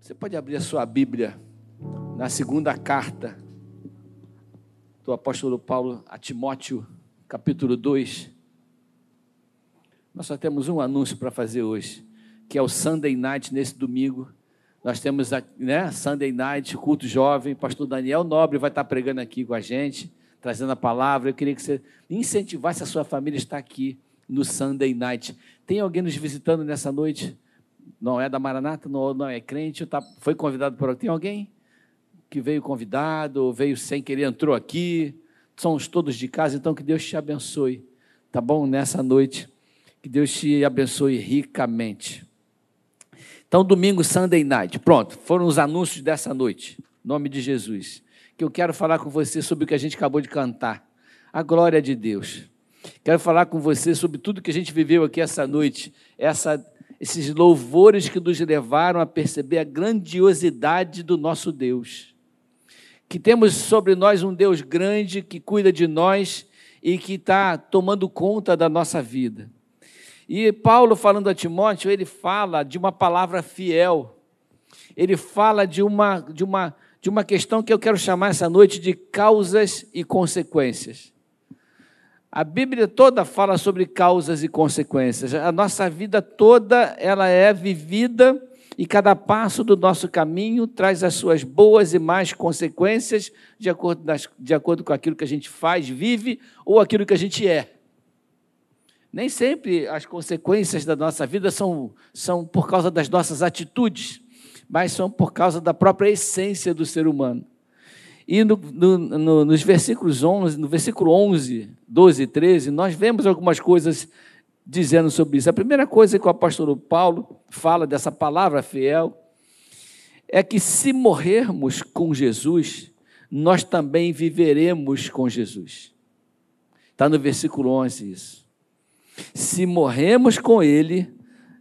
Você pode abrir a sua Bíblia na segunda carta do apóstolo Paulo a Timóteo, capítulo 2. Nós só temos um anúncio para fazer hoje, que é o Sunday Night nesse domingo. Nós temos né, Sunday Night, culto jovem, pastor Daniel Nobre vai estar pregando aqui com a gente, trazendo a palavra. Eu queria que você incentivasse a sua família a estar aqui no Sunday Night. Tem alguém nos visitando nessa noite? Não é da Maranata, não, não é crente, tá, foi convidado por? Tem alguém que veio convidado, veio sem querer, entrou aqui? Somos todos de casa, então que Deus te abençoe, tá bom? Nessa noite, que Deus te abençoe ricamente. Então, domingo, Sunday Night. Pronto, foram os anúncios dessa noite. Em nome de Jesus. Que eu quero falar com você sobre o que a gente acabou de cantar. A glória de Deus. Quero falar com você sobre tudo que a gente viveu aqui essa noite, essa, esses louvores que nos levaram a perceber a grandiosidade do nosso Deus. Que temos sobre nós um Deus grande que cuida de nós e que está tomando conta da nossa vida. E Paulo, falando a Timóteo, ele fala de uma palavra fiel, ele fala de uma, de uma, de uma questão que eu quero chamar essa noite de causas e consequências. A Bíblia toda fala sobre causas e consequências. A nossa vida toda ela é vivida e cada passo do nosso caminho traz as suas boas e más consequências de acordo, de acordo com aquilo que a gente faz, vive ou aquilo que a gente é. Nem sempre as consequências da nossa vida são, são por causa das nossas atitudes, mas são por causa da própria essência do ser humano. E no, no, no, nos versículos 11, no versículo 11, 12 e 13, nós vemos algumas coisas dizendo sobre isso. A primeira coisa que o apóstolo Paulo fala dessa palavra fiel é que se morrermos com Jesus, nós também viveremos com Jesus. Está no versículo 11 isso. Se morremos com Ele,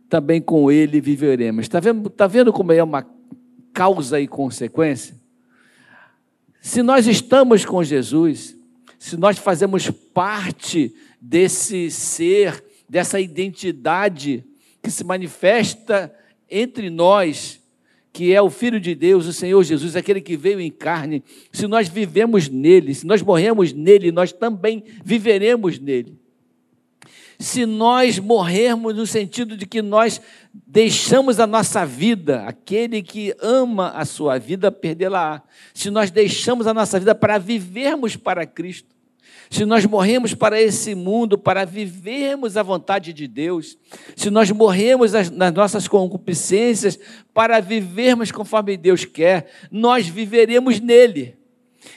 também com Ele viveremos. Está vendo, tá vendo como é uma causa e consequência? Se nós estamos com Jesus, se nós fazemos parte desse ser, dessa identidade que se manifesta entre nós, que é o Filho de Deus, o Senhor Jesus, aquele que veio em carne, se nós vivemos nele, se nós morremos nele, nós também viveremos nele se nós morrermos no sentido de que nós deixamos a nossa vida, aquele que ama a sua vida, perdê-la. Se nós deixamos a nossa vida para vivermos para Cristo, se nós morremos para esse mundo, para vivermos a vontade de Deus, se nós morremos nas nossas concupiscências para vivermos conforme Deus quer, nós viveremos nele.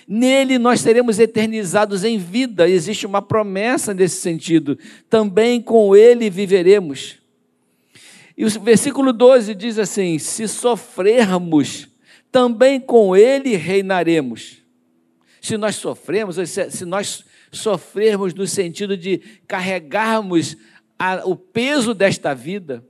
Nele nós seremos eternizados em vida, existe uma promessa nesse sentido. Também com ele viveremos. E o versículo 12 diz assim: Se sofrermos, também com ele reinaremos. Se nós sofremos, se nós sofrermos no sentido de carregarmos a, o peso desta vida,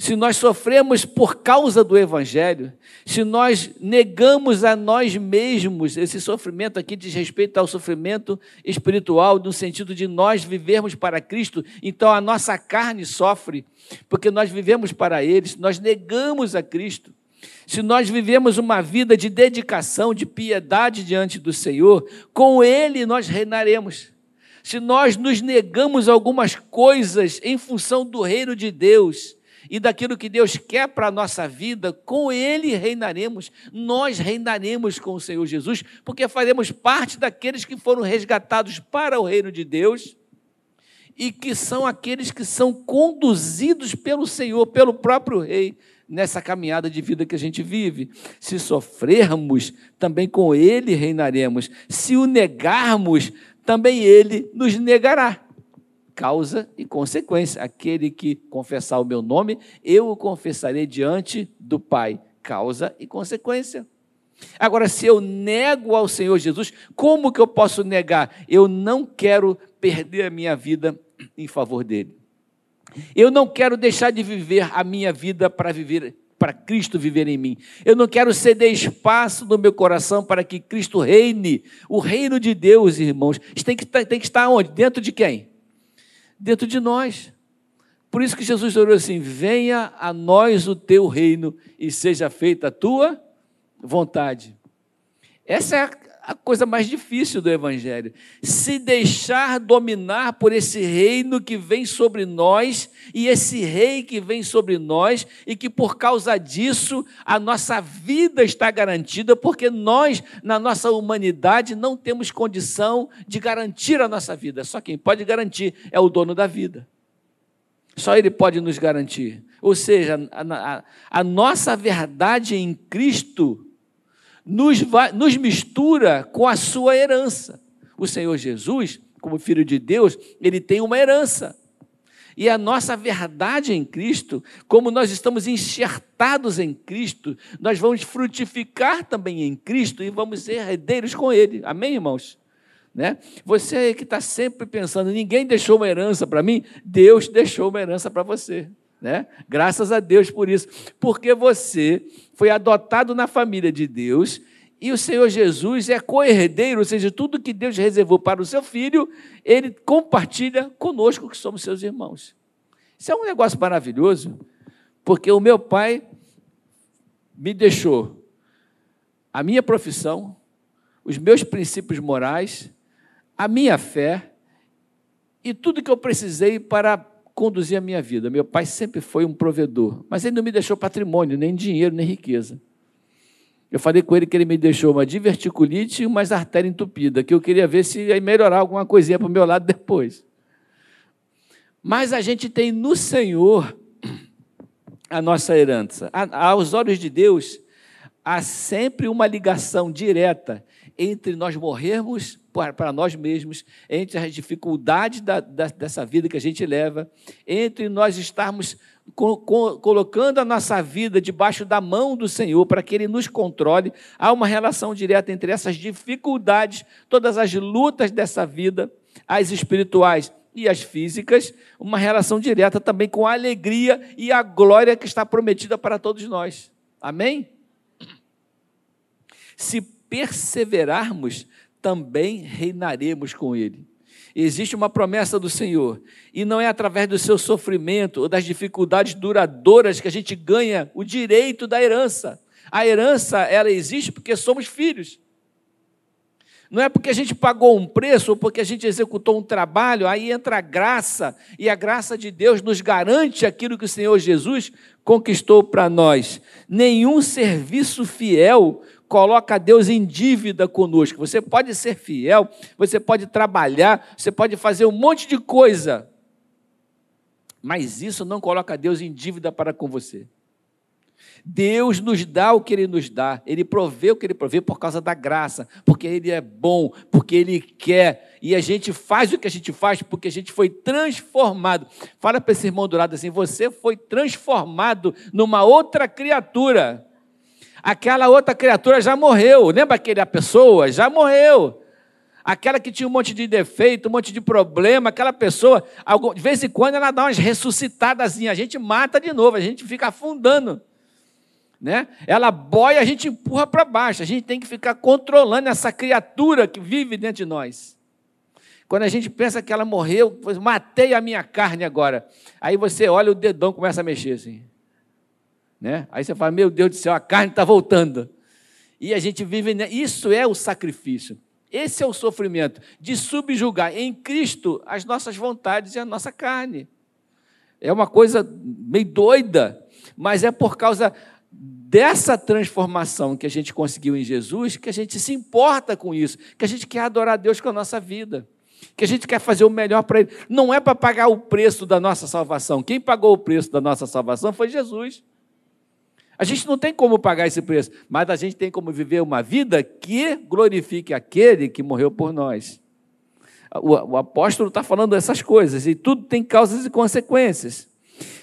se nós sofremos por causa do Evangelho, se nós negamos a nós mesmos, esse sofrimento aqui diz respeito ao sofrimento espiritual, no sentido de nós vivermos para Cristo, então a nossa carne sofre, porque nós vivemos para Ele, se nós negamos a Cristo, se nós vivemos uma vida de dedicação, de piedade diante do Senhor, com Ele nós reinaremos. Se nós nos negamos algumas coisas em função do reino de Deus, e daquilo que Deus quer para a nossa vida, com Ele reinaremos. Nós reinaremos com o Senhor Jesus, porque faremos parte daqueles que foram resgatados para o reino de Deus e que são aqueles que são conduzidos pelo Senhor, pelo próprio Rei, nessa caminhada de vida que a gente vive. Se sofrermos, também com Ele reinaremos. Se o negarmos, também Ele nos negará causa e consequência. Aquele que confessar o meu nome, eu o confessarei diante do Pai. Causa e consequência. Agora, se eu nego ao Senhor Jesus, como que eu posso negar? Eu não quero perder a minha vida em favor dele. Eu não quero deixar de viver a minha vida para viver para Cristo viver em mim. Eu não quero ceder espaço no meu coração para que Cristo reine. O reino de Deus, irmãos, tem que, tem que estar onde? Dentro de quem? Dentro de nós. Por isso que Jesus orou assim: venha a nós o teu reino e seja feita a tua vontade. Essa é a coisa mais difícil do Evangelho. Se deixar dominar por esse reino que vem sobre nós, e esse rei que vem sobre nós, e que por causa disso a nossa vida está garantida, porque nós, na nossa humanidade, não temos condição de garantir a nossa vida. Só quem pode garantir é o dono da vida. Só Ele pode nos garantir. Ou seja, a, a, a nossa verdade em Cristo nos, vai, nos mistura com a sua herança. O Senhor Jesus, como Filho de Deus, ele tem uma herança. E a nossa verdade em Cristo, como nós estamos enxertados em Cristo, nós vamos frutificar também em Cristo e vamos ser herdeiros com Ele. Amém, irmãos? Né? Você que está sempre pensando, ninguém deixou uma herança para mim, Deus deixou uma herança para você. Né? Graças a Deus por isso, porque você foi adotado na família de Deus e o Senhor Jesus é co-herdeiro, ou seja, tudo que Deus reservou para o seu filho, ele compartilha conosco, que somos seus irmãos. Isso é um negócio maravilhoso, porque o meu pai me deixou a minha profissão, os meus princípios morais, a minha fé e tudo que eu precisei para conduzir a minha vida. Meu pai sempre foi um provedor, mas ele não me deixou patrimônio, nem dinheiro, nem riqueza. Eu falei com ele que ele me deixou uma diverticulite e uma artéria entupida, que eu queria ver se ia melhorar alguma coisinha para o meu lado depois. Mas a gente tem no Senhor a nossa herança. Aos olhos de Deus, há sempre uma ligação direta entre nós morrermos para nós mesmos, entre as dificuldades da, da, dessa vida que a gente leva, entre nós estarmos co co colocando a nossa vida debaixo da mão do Senhor para que Ele nos controle, há uma relação direta entre essas dificuldades, todas as lutas dessa vida, as espirituais e as físicas, uma relação direta também com a alegria e a glória que está prometida para todos nós. Amém? Se perseverarmos também reinaremos com Ele. Existe uma promessa do Senhor, e não é através do seu sofrimento ou das dificuldades duradouras que a gente ganha o direito da herança. A herança, ela existe porque somos filhos. Não é porque a gente pagou um preço ou porque a gente executou um trabalho, aí entra a graça, e a graça de Deus nos garante aquilo que o Senhor Jesus conquistou para nós. Nenhum serviço fiel coloca Deus em dívida conosco. Você pode ser fiel, você pode trabalhar, você pode fazer um monte de coisa, mas isso não coloca Deus em dívida para com você. Deus nos dá o que Ele nos dá, Ele provê o que Ele provê por causa da graça, porque Ele é bom, porque Ele quer, e a gente faz o que a gente faz porque a gente foi transformado. Fala para esse irmão do lado assim: você foi transformado numa outra criatura aquela outra criatura já morreu. Lembra aquela pessoa? Já morreu. Aquela que tinha um monte de defeito, um monte de problema, aquela pessoa, de vez em quando ela dá umas ressuscitadas, a gente mata de novo, a gente fica afundando. Né? Ela boia, a gente empurra para baixo. A gente tem que ficar controlando essa criatura que vive dentro de nós. Quando a gente pensa que ela morreu, matei a minha carne agora. Aí você olha o dedão começa a mexer assim. Né? Aí você fala, meu Deus do céu, a carne está voltando. E a gente vive, isso é o sacrifício. Esse é o sofrimento de subjugar em Cristo as nossas vontades e a nossa carne. É uma coisa meio doida, mas é por causa dessa transformação que a gente conseguiu em Jesus que a gente se importa com isso, que a gente quer adorar a Deus com a nossa vida, que a gente quer fazer o melhor para Ele. Não é para pagar o preço da nossa salvação. Quem pagou o preço da nossa salvação foi Jesus. A gente não tem como pagar esse preço, mas a gente tem como viver uma vida que glorifique aquele que morreu por nós. O, o apóstolo está falando essas coisas, e tudo tem causas e consequências.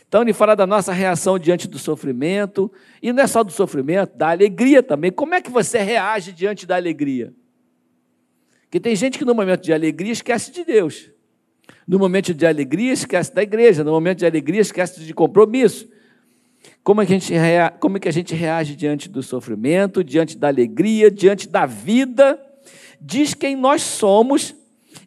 Então, ele fala da nossa reação diante do sofrimento, e não é só do sofrimento, da alegria também. Como é que você reage diante da alegria? Porque tem gente que no momento de alegria esquece de Deus. No momento de alegria esquece da igreja, no momento de alegria esquece de compromisso. Como, é que a gente rea... Como é que a gente reage diante do sofrimento, diante da alegria, diante da vida? Diz quem nós somos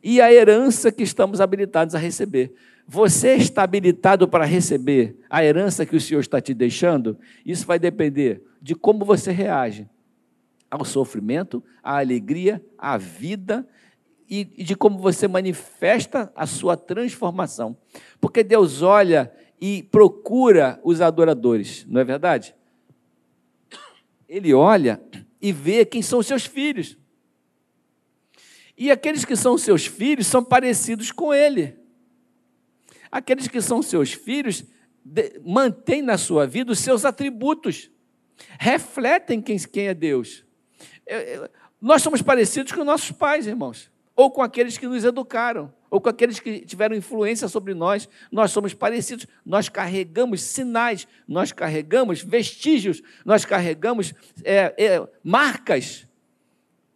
e a herança que estamos habilitados a receber. Você está habilitado para receber a herança que o Senhor está te deixando? Isso vai depender de como você reage ao sofrimento, à alegria, à vida e de como você manifesta a sua transformação. Porque Deus olha e procura os adoradores, não é verdade? Ele olha e vê quem são os seus filhos. E aqueles que são seus filhos são parecidos com ele. Aqueles que são seus filhos mantêm na sua vida os seus atributos, refletem quem, quem é Deus. Nós somos parecidos com nossos pais, irmãos, ou com aqueles que nos educaram, ou com aqueles que tiveram influência sobre nós. Nós somos parecidos, nós carregamos sinais, nós carregamos vestígios, nós carregamos é, é, marcas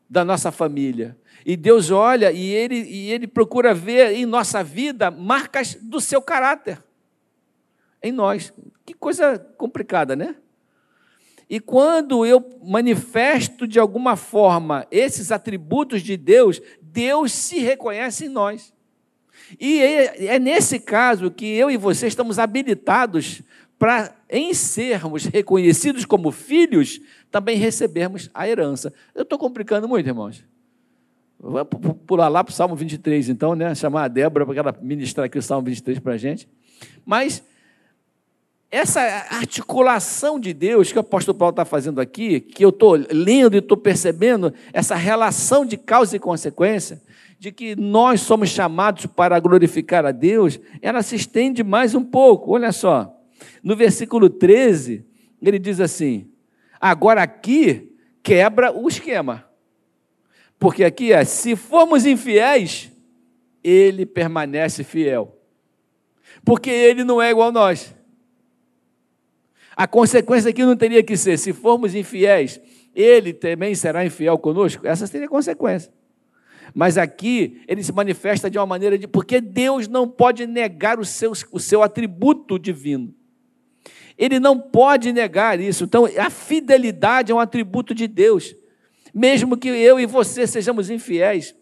da nossa família. E Deus olha e ele, e ele procura ver em nossa vida marcas do seu caráter. Em nós. Que coisa complicada, né? E quando eu manifesto de alguma forma esses atributos de Deus, Deus se reconhece em nós. E é, é nesse caso que eu e você estamos habilitados para, em sermos reconhecidos como filhos, também recebermos a herança. Eu estou complicando muito, irmãos. Vou pular lá para o Salmo 23, então, né? Chamar a Débora para ela ministrar aqui o Salmo 23 para a gente. Mas essa articulação de Deus que o apóstolo Paulo está fazendo aqui, que eu estou lendo e estou percebendo, essa relação de causa e consequência, de que nós somos chamados para glorificar a Deus, ela se estende mais um pouco. Olha só, no versículo 13, ele diz assim: agora aqui quebra o esquema. Porque aqui é: se formos infiéis, ele permanece fiel. Porque ele não é igual a nós. A consequência aqui não teria que ser: se formos infiéis, ele também será infiel conosco? Essa seria a consequência. Mas aqui ele se manifesta de uma maneira de. Porque Deus não pode negar o seu, o seu atributo divino. Ele não pode negar isso. Então, a fidelidade é um atributo de Deus mesmo que eu e você sejamos infiéis,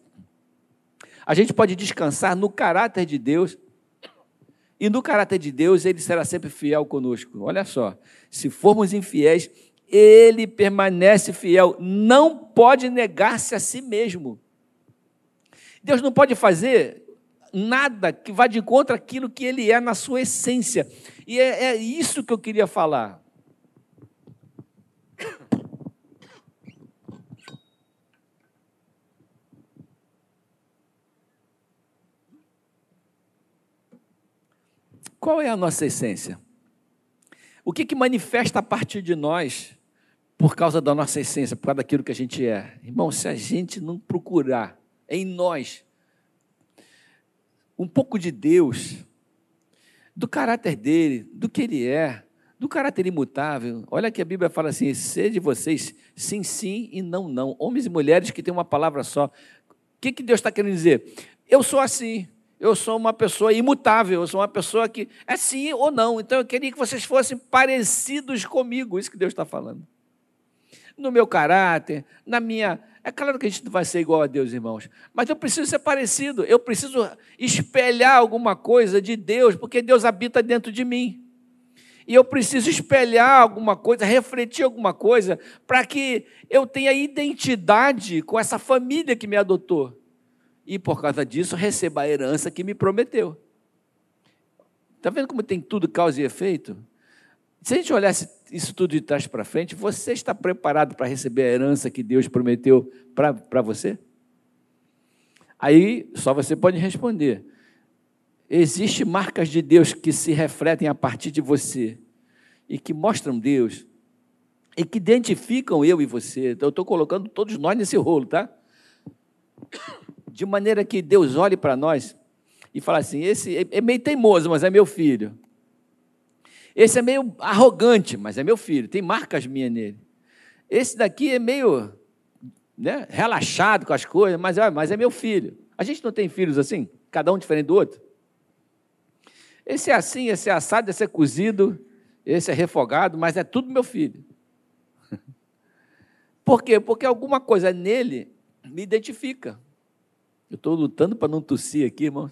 a gente pode descansar no caráter de Deus, e no caráter de Deus ele será sempre fiel conosco. Olha só, se formos infiéis, ele permanece fiel, não pode negar-se a si mesmo. Deus não pode fazer nada que vá de contra aquilo que ele é na sua essência. E é, é isso que eu queria falar. Qual é a nossa essência? O que, que manifesta a partir de nós por causa da nossa essência, por causa daquilo que a gente é? Irmão, se a gente não procurar em nós um pouco de Deus, do caráter dele, do que ele é, do caráter imutável. Olha que a Bíblia fala assim: sede vocês sim, sim e não, não. Homens e mulheres que têm uma palavra só. O que, que Deus está querendo dizer? Eu sou assim eu sou uma pessoa imutável, eu sou uma pessoa que é sim ou não. Então eu queria que vocês fossem parecidos comigo, isso que Deus está falando. No meu caráter, na minha. É claro que a gente não vai ser igual a Deus, irmãos, mas eu preciso ser parecido, eu preciso espelhar alguma coisa de Deus, porque Deus habita dentro de mim. E eu preciso espelhar alguma coisa, refletir alguma coisa, para que eu tenha identidade com essa família que me adotou e por causa disso receba a herança que me prometeu. Está vendo como tem tudo causa e efeito? Se a gente olhasse isso tudo de trás para frente, você está preparado para receber a herança que Deus prometeu para você? Aí só você pode responder. Existem marcas de Deus que se refletem a partir de você e que mostram Deus e que identificam eu e você. Então, eu estou colocando todos nós nesse rolo, tá? De maneira que Deus olhe para nós e fale assim: esse é, é meio teimoso, mas é meu filho. Esse é meio arrogante, mas é meu filho, tem marcas minhas nele. Esse daqui é meio né, relaxado com as coisas, mas, mas é meu filho. A gente não tem filhos assim, cada um diferente do outro? Esse é assim, esse é assado, esse é cozido, esse é refogado, mas é tudo meu filho. Por quê? Porque alguma coisa nele me identifica. Eu estou lutando para não tossir aqui, irmãos.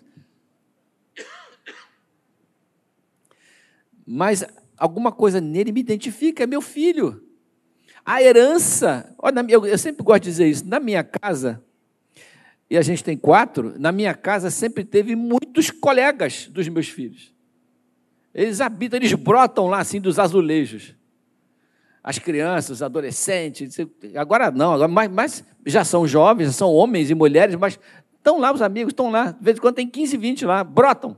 mas alguma coisa nele me identifica, é meu filho. A herança, olha, eu, eu sempre gosto de dizer isso, na minha casa, e a gente tem quatro, na minha casa sempre teve muitos colegas dos meus filhos. Eles habitam, eles brotam lá assim dos azulejos. As crianças, os adolescentes, agora não, agora mais, mais já são jovens, já são homens e mulheres, mas estão lá os amigos, estão lá, de vez em quando tem 15, 20 lá, brotam.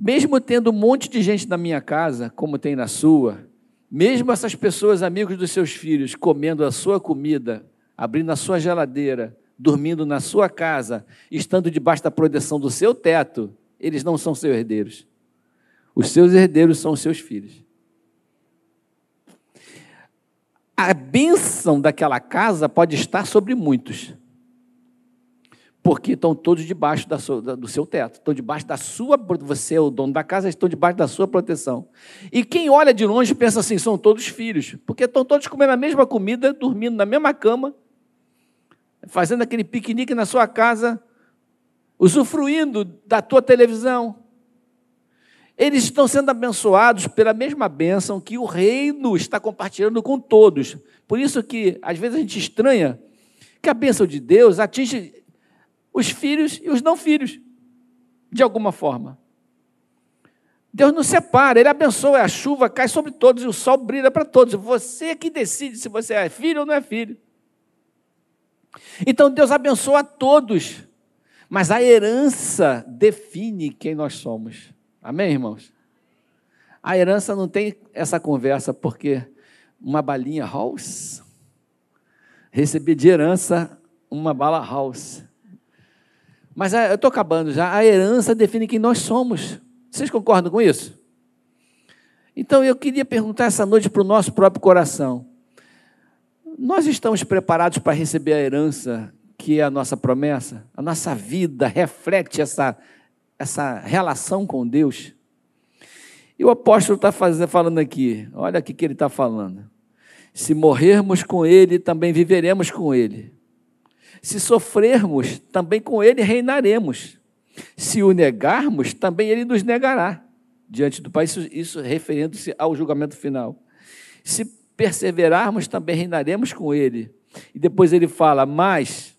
Mesmo tendo um monte de gente na minha casa, como tem na sua, mesmo essas pessoas, amigos dos seus filhos, comendo a sua comida, abrindo a sua geladeira, dormindo na sua casa, estando debaixo da proteção do seu teto, eles não são seus herdeiros. Os seus herdeiros são os seus filhos. A bênção daquela casa pode estar sobre muitos, porque estão todos debaixo sua, do seu teto, estão debaixo da sua, você é o dono da casa, estão debaixo da sua proteção. E quem olha de longe pensa assim, são todos filhos, porque estão todos comendo a mesma comida, dormindo na mesma cama, fazendo aquele piquenique na sua casa, usufruindo da tua televisão. Eles estão sendo abençoados pela mesma bênção que o reino está compartilhando com todos. Por isso que às vezes a gente estranha que a bênção de Deus atinge os filhos e os não filhos, de alguma forma. Deus não separa, Ele abençoa, a chuva cai sobre todos e o sol brilha para todos. Você que decide se você é filho ou não é filho. Então Deus abençoa a todos, mas a herança define quem nós somos. Amém, irmãos? A herança não tem essa conversa, porque uma balinha house, recebi de herança uma bala house. Mas eu estou acabando já. A herança define quem nós somos. Vocês concordam com isso? Então eu queria perguntar essa noite para o nosso próprio coração. Nós estamos preparados para receber a herança que é a nossa promessa? A nossa vida reflete essa, essa relação com Deus? E o apóstolo está falando aqui, olha o que ele está falando. Se morrermos com Ele, também viveremos com Ele. Se sofrermos, também com Ele reinaremos. Se o negarmos, também Ele nos negará diante do Pai. Isso, isso referindo-se ao julgamento final. Se perseverarmos, também reinaremos com Ele. E depois ele fala: Mas,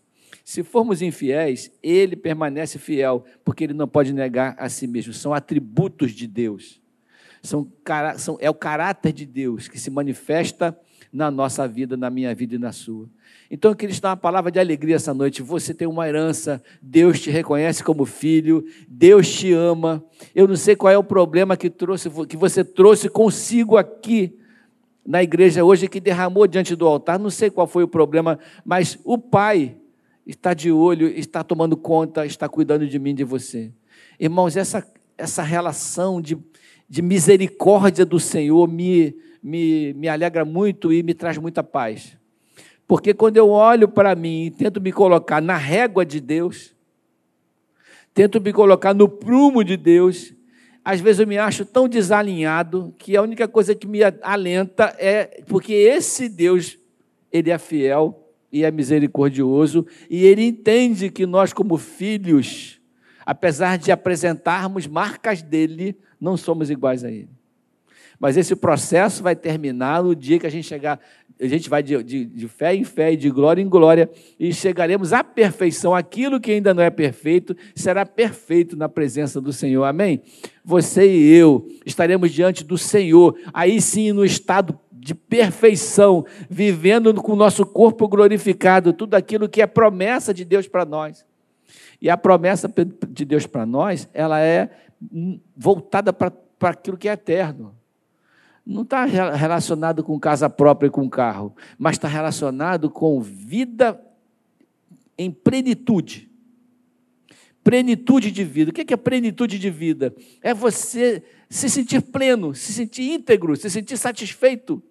se formos infiéis, Ele permanece fiel, porque Ele não pode negar a si mesmo. São atributos de Deus. São, são, é o caráter de Deus que se manifesta na nossa vida, na minha vida e na sua. Então eu queria te dar uma palavra de alegria essa noite. Você tem uma herança, Deus te reconhece como filho, Deus te ama. Eu não sei qual é o problema que, trouxe, que você trouxe consigo aqui na igreja hoje que derramou diante do altar, não sei qual foi o problema, mas o Pai está de olho, está tomando conta, está cuidando de mim, de você. Irmãos, essa, essa relação de, de misericórdia do Senhor me, me, me alegra muito e me traz muita paz. Porque quando eu olho para mim e tento me colocar na régua de Deus, tento me colocar no prumo de Deus, às vezes eu me acho tão desalinhado que a única coisa que me alenta é porque esse Deus, ele é fiel e é misericordioso e ele entende que nós como filhos, apesar de apresentarmos marcas dele, não somos iguais a ele. Mas esse processo vai terminar no dia que a gente chegar a gente vai de, de, de, fé em fé e de glória em glória e chegaremos à perfeição. Aquilo que ainda não é perfeito será perfeito na presença do Senhor. Amém? Você e eu estaremos diante do Senhor, aí sim no estado de perfeição, vivendo com o nosso corpo glorificado, tudo aquilo que é promessa de Deus para nós. E a promessa de Deus para nós, ela é voltada para aquilo que é eterno não está relacionado com casa própria e com carro, mas está relacionado com vida em plenitude. Plenitude de vida. O que é plenitude de vida? É você se sentir pleno, se sentir íntegro, se sentir satisfeito.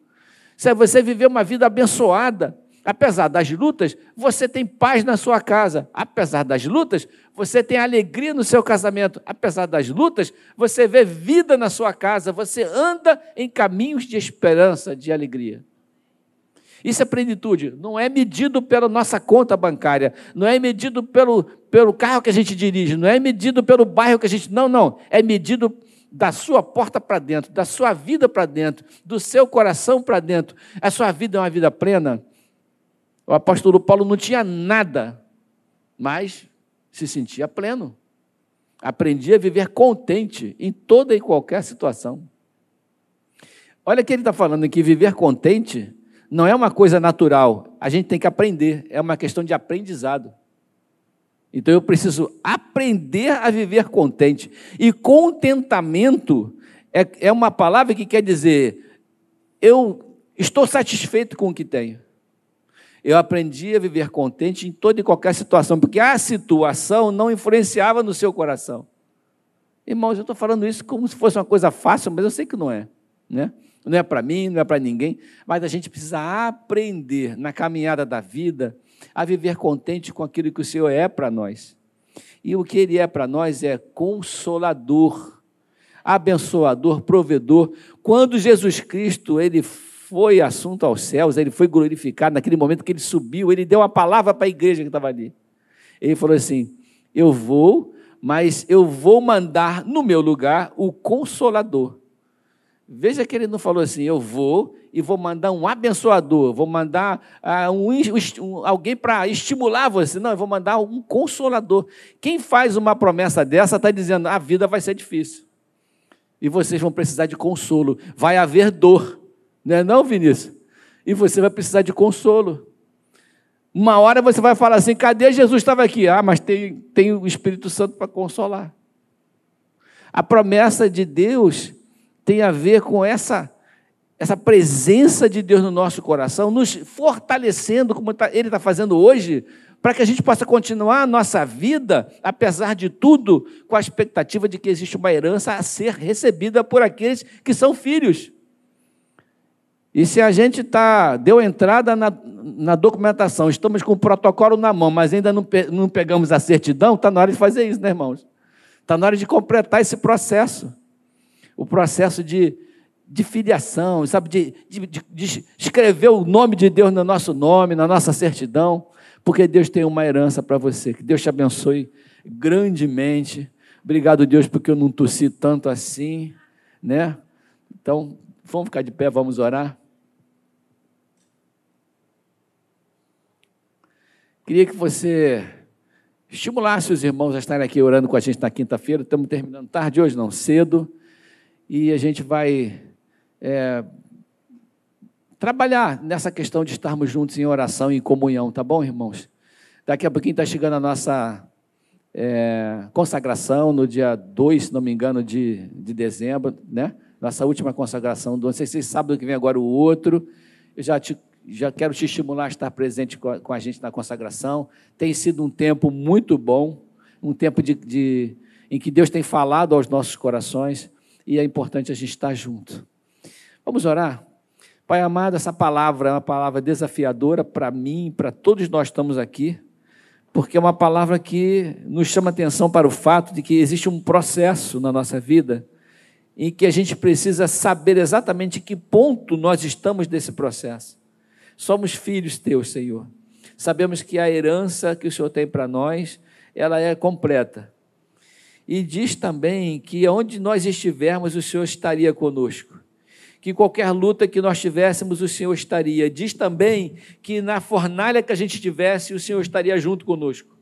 É você viver uma vida abençoada. Apesar das lutas, você tem paz na sua casa. Apesar das lutas, você tem alegria no seu casamento. Apesar das lutas, você vê vida na sua casa. Você anda em caminhos de esperança, de alegria. Isso é plenitude. Não é medido pela nossa conta bancária, não é medido pelo, pelo carro que a gente dirige, não é medido pelo bairro que a gente. Não, não. É medido da sua porta para dentro, da sua vida para dentro, do seu coração para dentro. A sua vida é uma vida plena. O apóstolo Paulo não tinha nada, mas se sentia pleno. Aprendia a viver contente em toda e qualquer situação. Olha que ele está falando que viver contente não é uma coisa natural. A gente tem que aprender, é uma questão de aprendizado. Então eu preciso aprender a viver contente. E contentamento é, é uma palavra que quer dizer eu estou satisfeito com o que tenho. Eu aprendi a viver contente em toda e qualquer situação, porque a situação não influenciava no seu coração. Irmãos, eu estou falando isso como se fosse uma coisa fácil, mas eu sei que não é. Né? Não é para mim, não é para ninguém, mas a gente precisa aprender na caminhada da vida a viver contente com aquilo que o Senhor é para nós. E o que Ele é para nós é consolador, abençoador, provedor. Quando Jesus Cristo ele foi assunto aos céus, ele foi glorificado naquele momento que ele subiu, ele deu uma palavra para a igreja que estava ali. Ele falou assim: Eu vou, mas eu vou mandar no meu lugar o consolador. Veja que ele não falou assim, eu vou e vou mandar um abençoador, vou mandar uh, um, um, alguém para estimular você. Não, eu vou mandar um consolador. Quem faz uma promessa dessa está dizendo, a vida vai ser difícil. E vocês vão precisar de consolo. Vai haver dor. Não é não, Vinícius? E você vai precisar de consolo. Uma hora você vai falar assim, cadê Jesus estava aqui? Ah, mas tem, tem o Espírito Santo para consolar. A promessa de Deus tem a ver com essa, essa presença de Deus no nosso coração, nos fortalecendo, como tá, Ele está fazendo hoje, para que a gente possa continuar a nossa vida, apesar de tudo, com a expectativa de que existe uma herança a ser recebida por aqueles que são filhos. E se a gente tá, deu entrada na, na documentação, estamos com o protocolo na mão, mas ainda não, pe, não pegamos a certidão, está na hora de fazer isso, né, irmãos? Está na hora de completar esse processo o processo de, de filiação, sabe, de, de, de, escrever o nome de Deus no nosso nome, na nossa certidão, porque Deus tem uma herança para você. Que Deus te abençoe grandemente. Obrigado, Deus, porque eu não tossi tanto assim, né? Então, vamos ficar de pé, vamos orar. Queria que você estimulasse os irmãos a estarem aqui orando com a gente na quinta-feira. Estamos terminando tarde hoje, não cedo e a gente vai é, trabalhar nessa questão de estarmos juntos em oração e em comunhão, tá bom, irmãos? Daqui a pouquinho está chegando a nossa é, consagração, no dia 2, se não me engano, de, de dezembro, né? Nossa última consagração do ano. Se vocês sabem que vem agora o outro. Eu já, te, já quero te estimular a estar presente com a, com a gente na consagração. Tem sido um tempo muito bom, um tempo de, de, em que Deus tem falado aos nossos corações e é importante a gente estar junto. Vamos orar? Pai amado, essa palavra é uma palavra desafiadora para mim, para todos nós estamos aqui, porque é uma palavra que nos chama atenção para o fato de que existe um processo na nossa vida em que a gente precisa saber exatamente que ponto nós estamos desse processo. Somos filhos teus, Senhor. Sabemos que a herança que o Senhor tem para nós, ela é completa e diz também que onde nós estivermos, o Senhor estaria conosco. Que qualquer luta que nós tivéssemos, o Senhor estaria. Diz também que na fornalha que a gente tivesse, o Senhor estaria junto conosco.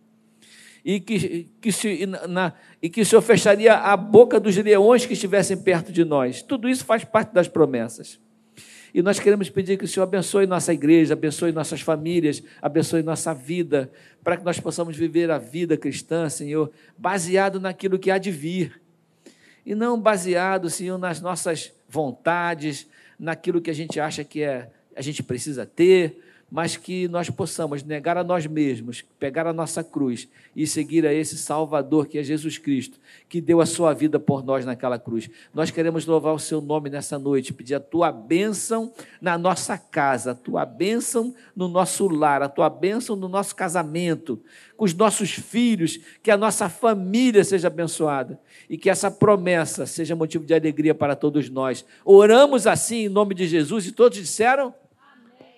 E que, que, se, na, e que o Senhor fecharia a boca dos leões que estivessem perto de nós. Tudo isso faz parte das promessas. E nós queremos pedir que o Senhor abençoe nossa igreja, abençoe nossas famílias, abençoe nossa vida, para que nós possamos viver a vida cristã, Senhor, baseado naquilo que há de vir. E não baseado, Senhor, nas nossas vontades, naquilo que a gente acha que é, a gente precisa ter, mas que nós possamos negar a nós mesmos, pegar a nossa cruz e seguir a esse Salvador que é Jesus Cristo, que deu a sua vida por nós naquela cruz. Nós queremos louvar o seu nome nessa noite, pedir a tua bênção na nossa casa, a tua bênção no nosso lar, a tua bênção no nosso casamento, com os nossos filhos, que a nossa família seja abençoada e que essa promessa seja motivo de alegria para todos nós. Oramos assim em nome de Jesus e todos disseram.